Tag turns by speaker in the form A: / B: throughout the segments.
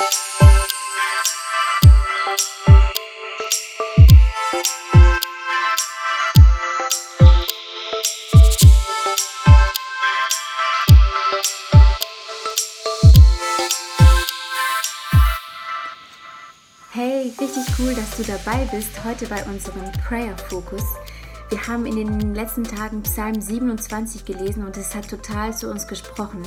A: Hey, richtig cool, dass du dabei bist heute bei unserem Prayer Focus. Wir haben in den letzten Tagen Psalm 27 gelesen und es hat total zu uns gesprochen.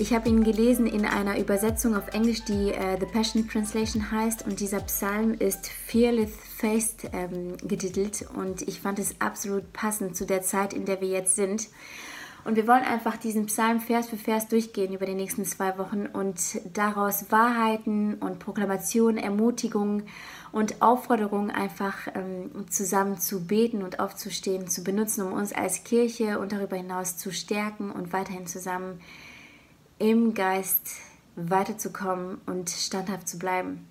A: Ich habe ihn gelesen in einer Übersetzung auf Englisch, die äh, The Passion Translation heißt und dieser Psalm ist Fearless Faced ähm, getitelt und ich fand es absolut passend zu der Zeit, in der wir jetzt sind. Und wir wollen einfach diesen Psalm Vers für Vers durchgehen über die nächsten zwei Wochen und daraus Wahrheiten und Proklamationen, Ermutigungen und Aufforderungen einfach ähm, zusammen zu beten und aufzustehen, zu benutzen, um uns als Kirche und darüber hinaus zu stärken und weiterhin zusammen im Geist weiterzukommen und standhaft zu bleiben.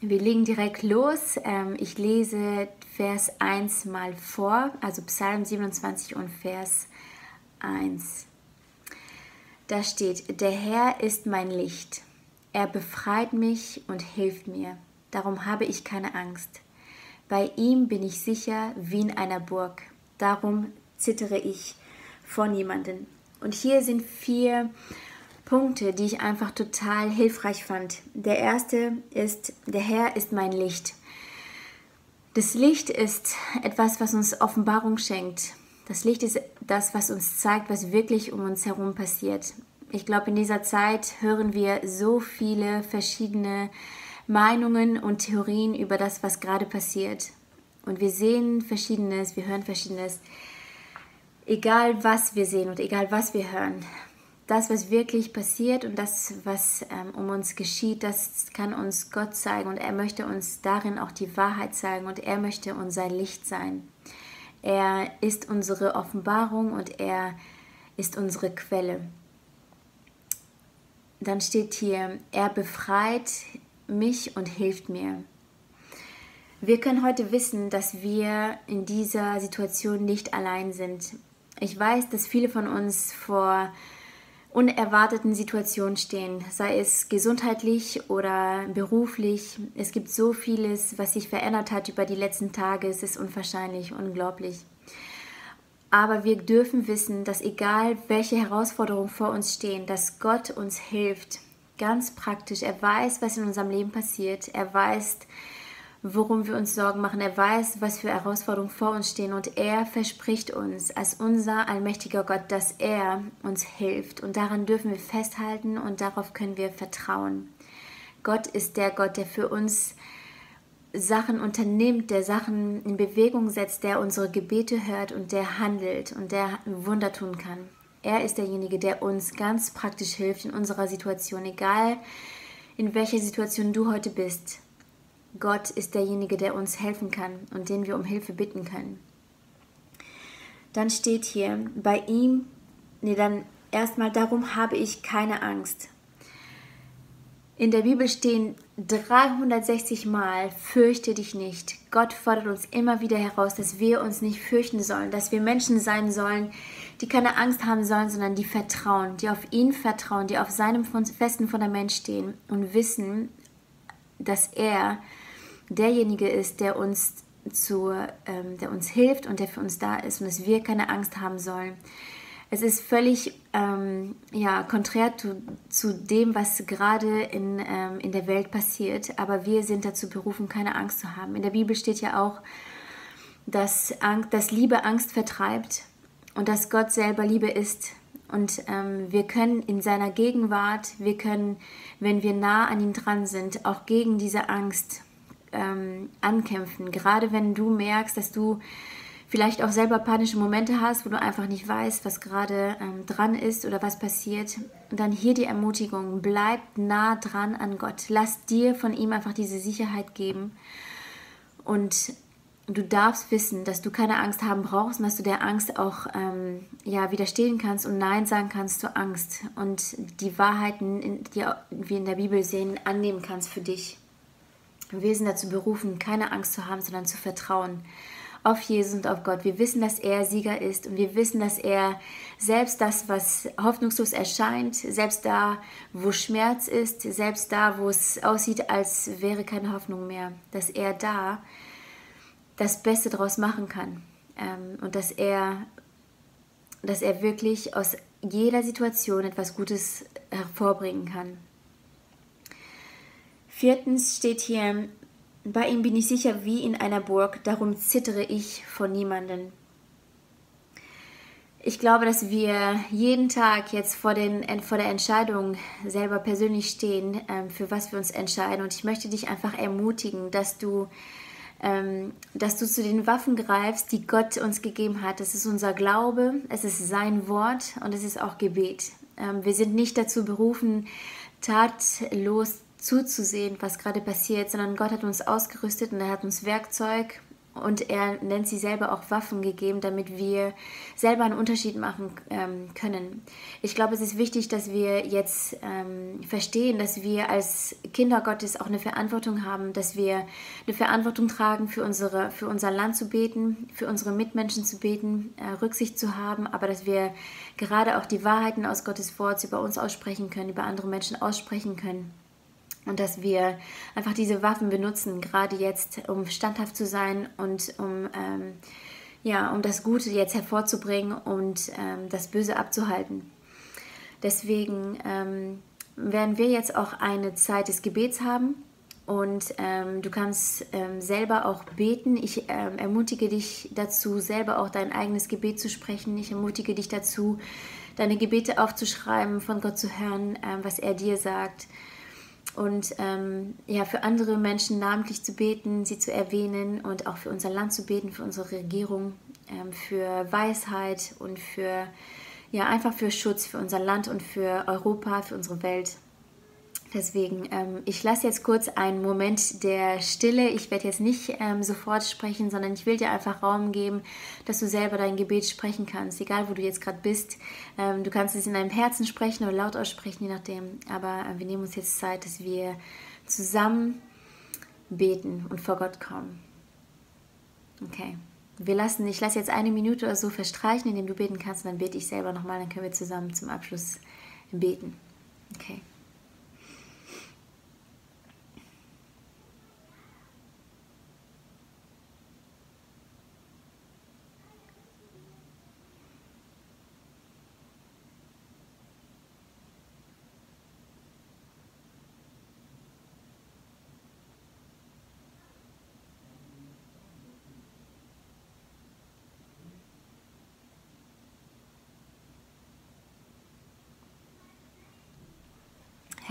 A: Wir legen direkt los. Ähm, ich lese Vers 1 mal vor, also Psalm 27 und Vers 1. 1. Da steht, der Herr ist mein Licht. Er befreit mich und hilft mir. Darum habe ich keine Angst. Bei ihm bin ich sicher wie in einer Burg. Darum zittere ich vor niemanden. Und hier sind vier Punkte, die ich einfach total hilfreich fand. Der erste ist, der Herr ist mein Licht. Das Licht ist etwas, was uns Offenbarung schenkt. Das Licht ist das, was uns zeigt, was wirklich um uns herum passiert. Ich glaube, in dieser Zeit hören wir so viele verschiedene Meinungen und Theorien über das, was gerade passiert. Und wir sehen Verschiedenes, wir hören Verschiedenes. Egal was wir sehen und egal was wir hören, das, was wirklich passiert und das, was ähm, um uns geschieht, das kann uns Gott zeigen und er möchte uns darin auch die Wahrheit zeigen und er möchte unser Licht sein. Er ist unsere Offenbarung und er ist unsere Quelle. Dann steht hier, er befreit mich und hilft mir. Wir können heute wissen, dass wir in dieser Situation nicht allein sind. Ich weiß, dass viele von uns vor unerwarteten Situationen stehen, sei es gesundheitlich oder beruflich. Es gibt so vieles, was sich verändert hat über die letzten Tage. Es ist unwahrscheinlich, unglaublich. Aber wir dürfen wissen, dass egal welche Herausforderungen vor uns stehen, dass Gott uns hilft. Ganz praktisch. Er weiß, was in unserem Leben passiert. Er weiß, worum wir uns Sorgen machen. Er weiß, was für Herausforderungen vor uns stehen und er verspricht uns als unser allmächtiger Gott, dass er uns hilft. Und daran dürfen wir festhalten und darauf können wir vertrauen. Gott ist der Gott, der für uns Sachen unternimmt, der Sachen in Bewegung setzt, der unsere Gebete hört und der handelt und der Wunder tun kann. Er ist derjenige, der uns ganz praktisch hilft in unserer Situation, egal in welcher Situation du heute bist. Gott ist derjenige, der uns helfen kann und den wir um Hilfe bitten können. Dann steht hier, bei ihm, nee, dann erstmal, darum habe ich keine Angst. In der Bibel stehen 360 Mal, fürchte dich nicht. Gott fordert uns immer wieder heraus, dass wir uns nicht fürchten sollen, dass wir Menschen sein sollen, die keine Angst haben sollen, sondern die vertrauen, die auf ihn vertrauen, die auf seinem festen Fundament stehen und wissen, dass er derjenige ist, der uns, zu, ähm, der uns hilft und der für uns da ist und dass wir keine Angst haben sollen. Es ist völlig ähm, ja, konträr zu, zu, dem, was gerade in, ähm, in der Welt passiert, aber wir sind dazu berufen, keine Angst zu haben. In der Bibel steht ja auch, dass, Angst, dass Liebe Angst vertreibt und dass Gott selber Liebe ist. Und ähm, wir können in seiner Gegenwart, wir können, wenn wir nah an ihm dran sind, auch gegen diese Angst ähm, ankämpfen. Gerade wenn du merkst, dass du vielleicht auch selber panische Momente hast, wo du einfach nicht weißt, was gerade ähm, dran ist oder was passiert. Und dann hier die Ermutigung, bleib nah dran an Gott. Lass dir von ihm einfach diese Sicherheit geben. Und du darfst wissen, dass du keine Angst haben brauchst und dass du der Angst auch ähm, ja, widerstehen kannst und Nein sagen kannst zur Angst und die Wahrheiten, die wir in der Bibel sehen, annehmen kannst für dich. Sind dazu berufen, keine Angst zu haben, sondern zu vertrauen. auf Jesus und auf Gott. Wir wissen, dass er Sieger ist und wir wissen, dass er selbst das, was hoffnungslos erscheint, selbst da, wo Schmerz ist, selbst da, wo es aussieht, als wäre keine Hoffnung mehr, dass er da das Beste daraus machen kann ähm, und dass er, dass er wirklich aus jeder Situation etwas Gutes hervorbringen kann. Viertens steht hier, bei ihm bin ich sicher wie in einer Burg, darum zittere ich vor niemanden. Ich glaube, dass wir jeden Tag jetzt vor, den, vor der Entscheidung selber persönlich stehen, ähm, für was wir uns entscheiden. Und ich möchte dich einfach ermutigen, dass du, ähm, dass du zu den Waffen greifst, die Gott uns gegeben hat. Das ist unser Glaube, es ist sein Wort und es ist auch Gebet. Ähm, wir sind nicht dazu berufen, tatlos zuzusehen, was gerade passiert, sondern Gott hat uns ausgerüstet und er hat uns Werkzeug und er nennt sie selber auch Waffen gegeben, damit wir selber einen Unterschied machen ähm, können. Ich glaube, es ist wichtig, dass wir jetzt ähm, verstehen, dass wir als Kinder Gottes auch eine Verantwortung haben, dass wir eine Verantwortung tragen, für, unsere, für unser Land zu beten, für unsere Mitmenschen zu beten, äh, Rücksicht zu haben, aber dass wir gerade auch die Wahrheiten aus Gottes Wort über uns aussprechen können, über andere Menschen aussprechen können. Und dass wir einfach diese Waffen benutzen, gerade jetzt, um standhaft zu sein und um, ähm, ja, um das Gute jetzt hervorzubringen und ähm, das Böse abzuhalten. Deswegen ähm, werden wir jetzt auch eine Zeit des Gebets haben und ähm, du kannst ähm, selber auch beten. Ich ähm, ermutige dich dazu, selber auch dein eigenes Gebet zu sprechen. Ich ermutige dich dazu, deine Gebete aufzuschreiben, von Gott zu hören, was er dir sagt und ähm, ja, für andere Menschen namentlich zu beten, sie zu erwähnen und auch für unser Land zu beten, für unsere Regierung, ähm, für Weisheit und für ja einfach für Schutz für unser Land und für Europa, für unsere Welt. Deswegen, ähm, ich lasse jetzt kurz einen Moment der Stille. Ich werde jetzt nicht ähm, sofort sprechen, sondern ich will dir einfach Raum geben, dass du selber dein Gebet sprechen kannst, egal wo du jetzt gerade bist. Ähm, du kannst es in deinem Herzen sprechen oder laut aussprechen, je nachdem. Aber äh, wir nehmen uns jetzt Zeit, dass wir zusammen beten und vor Gott kommen. Okay. Wir lassen, ich lasse jetzt eine Minute oder so verstreichen, indem du beten kannst, und dann bete ich selber nochmal, dann können wir zusammen zum Abschluss beten. Okay.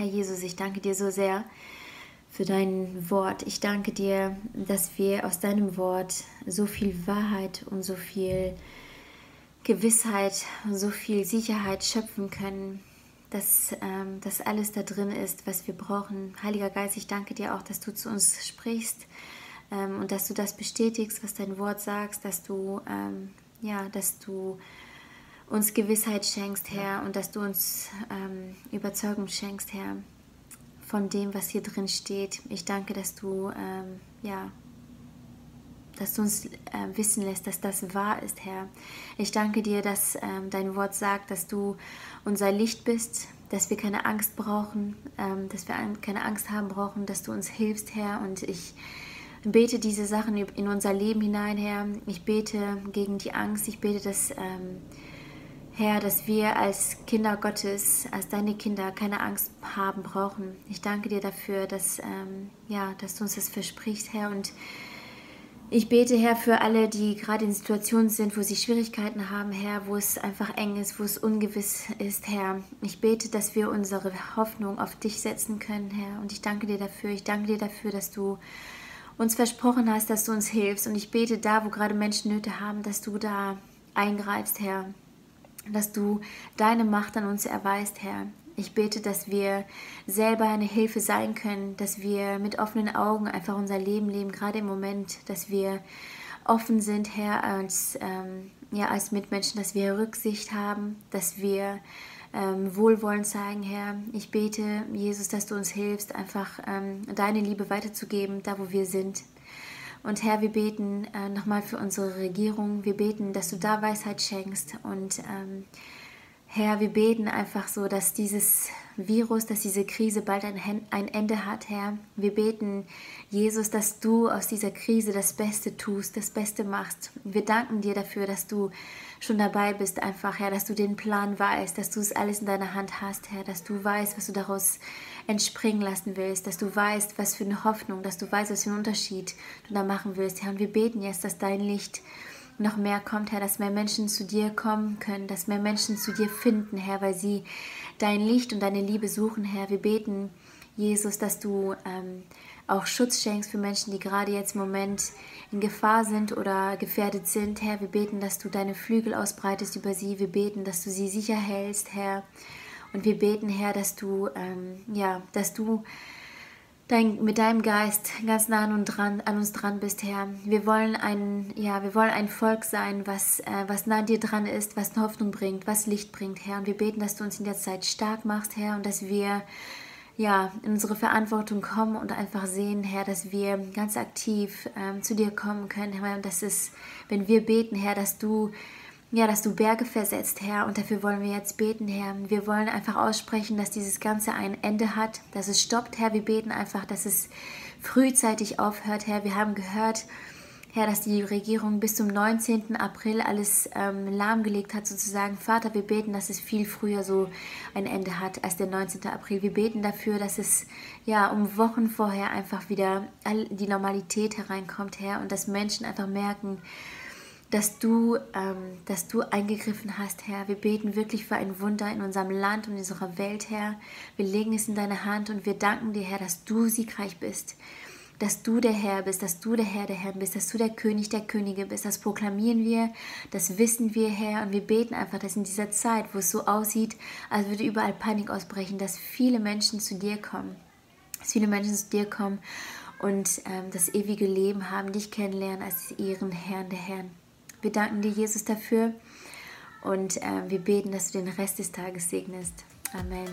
A: Herr Jesus, ich danke dir so sehr für dein Wort. Ich danke dir, dass wir aus deinem Wort so viel Wahrheit und so viel Gewissheit und so viel Sicherheit schöpfen können, dass ähm, das alles da drin ist, was wir brauchen. Heiliger Geist, ich danke dir auch, dass du zu uns sprichst ähm, und dass du das bestätigst, was dein Wort sagst, dass du ähm, ja, dass du uns Gewissheit schenkst, Herr, und dass du uns ähm, Überzeugung schenkst, Herr, von dem, was hier drin steht. Ich danke, dass du, ähm, ja, dass du uns äh, wissen lässt, dass das wahr ist, Herr. Ich danke dir, dass ähm, dein Wort sagt, dass du unser Licht bist, dass wir keine Angst brauchen, ähm, dass wir keine Angst haben brauchen, dass du uns hilfst, Herr. Und ich bete diese Sachen in unser Leben hinein, Herr. Ich bete gegen die Angst. Ich bete, dass ähm, Herr, dass wir als Kinder Gottes, als deine Kinder keine Angst haben brauchen. Ich danke dir dafür, dass, ähm, ja, dass du uns das versprichst, Herr. Und ich bete, Herr, für alle, die gerade in Situationen sind, wo sie Schwierigkeiten haben, Herr, wo es einfach eng ist, wo es ungewiss ist, Herr. Ich bete, dass wir unsere Hoffnung auf dich setzen können, Herr. Und ich danke dir dafür. Ich danke dir dafür, dass du uns versprochen hast, dass du uns hilfst. Und ich bete da, wo gerade Menschen Nöte haben, dass du da eingreifst, Herr dass du deine Macht an uns erweist, Herr. Ich bete, dass wir selber eine Hilfe sein können, dass wir mit offenen Augen einfach unser Leben leben, gerade im Moment, dass wir offen sind, Herr, als, ähm, ja, als Mitmenschen, dass wir Rücksicht haben, dass wir ähm, Wohlwollen zeigen, Herr. Ich bete, Jesus, dass du uns hilfst, einfach ähm, deine Liebe weiterzugeben, da wo wir sind. Und Herr, wir beten äh, nochmal für unsere Regierung. Wir beten, dass du da Weisheit schenkst. Und ähm, Herr, wir beten einfach so, dass dieses Virus, dass diese Krise bald ein, Ende hat, Herr. Wir beten, Jesus, dass du aus dieser Krise das Beste tust, das Beste machst. Wir danken dir dafür, dass du schon dabei bist, einfach, Herr, dass du den Plan weißt, dass du es alles in deiner Hand hast, Herr, dass du weißt, was du daraus entspringen lassen willst, dass du weißt, was für eine Hoffnung, dass du weißt, was für einen Unterschied du da machen willst, Herr. Und wir beten jetzt, dass dein Licht noch mehr kommt, Herr, dass mehr Menschen zu dir kommen können, dass mehr Menschen zu dir finden, Herr, weil sie dein Licht und deine Liebe suchen, Herr. Wir beten, Jesus, dass du ähm, auch Schutz schenkst für Menschen, die gerade jetzt im Moment in Gefahr sind oder gefährdet sind. Herr, wir beten, dass du deine Flügel ausbreitest über sie. Wir beten, dass du sie sicher hältst, Herr. Und wir beten, Herr, dass du, ähm, ja, dass du dein, mit deinem Geist ganz nah an, dran, an uns dran bist, Herr. Wir wollen ein, ja, wir wollen ein Volk sein, was, äh, was nah an dir dran ist, was Hoffnung bringt, was Licht bringt, Herr. Und wir beten, dass du uns in der Zeit stark machst, Herr, und dass wir ja, in unsere Verantwortung kommen und einfach sehen, Herr, dass wir ganz aktiv ähm, zu dir kommen können, Herr, und dass es, wenn wir beten, Herr, dass du ja, dass du Berge versetzt, Herr. Und dafür wollen wir jetzt beten, Herr. Wir wollen einfach aussprechen, dass dieses Ganze ein Ende hat, dass es stoppt, Herr. Wir beten einfach, dass es frühzeitig aufhört, Herr. Wir haben gehört, Herr, dass die Regierung bis zum 19. April alles ähm, lahmgelegt hat, sozusagen. Vater, wir beten, dass es viel früher so ein Ende hat als der 19. April. Wir beten dafür, dass es ja um Wochen vorher einfach wieder die Normalität hereinkommt, Herr, und dass Menschen einfach merken, dass du, ähm, dass du eingegriffen hast, Herr. Wir beten wirklich für ein Wunder in unserem Land und in unserer Welt, Herr. Wir legen es in deine Hand und wir danken dir, Herr, dass du siegreich bist. Dass du der Herr bist, dass du der Herr der Herren bist, dass du der König der Könige bist. Das proklamieren wir, das wissen wir, Herr. Und wir beten einfach, dass in dieser Zeit, wo es so aussieht, als würde überall Panik ausbrechen, dass viele Menschen zu dir kommen. Dass viele Menschen zu dir kommen und ähm, das ewige Leben haben, dich kennenlernen als ihren Herrn der Herren. Wir danken dir, Jesus, dafür und äh, wir beten, dass du den Rest des Tages segnest. Amen.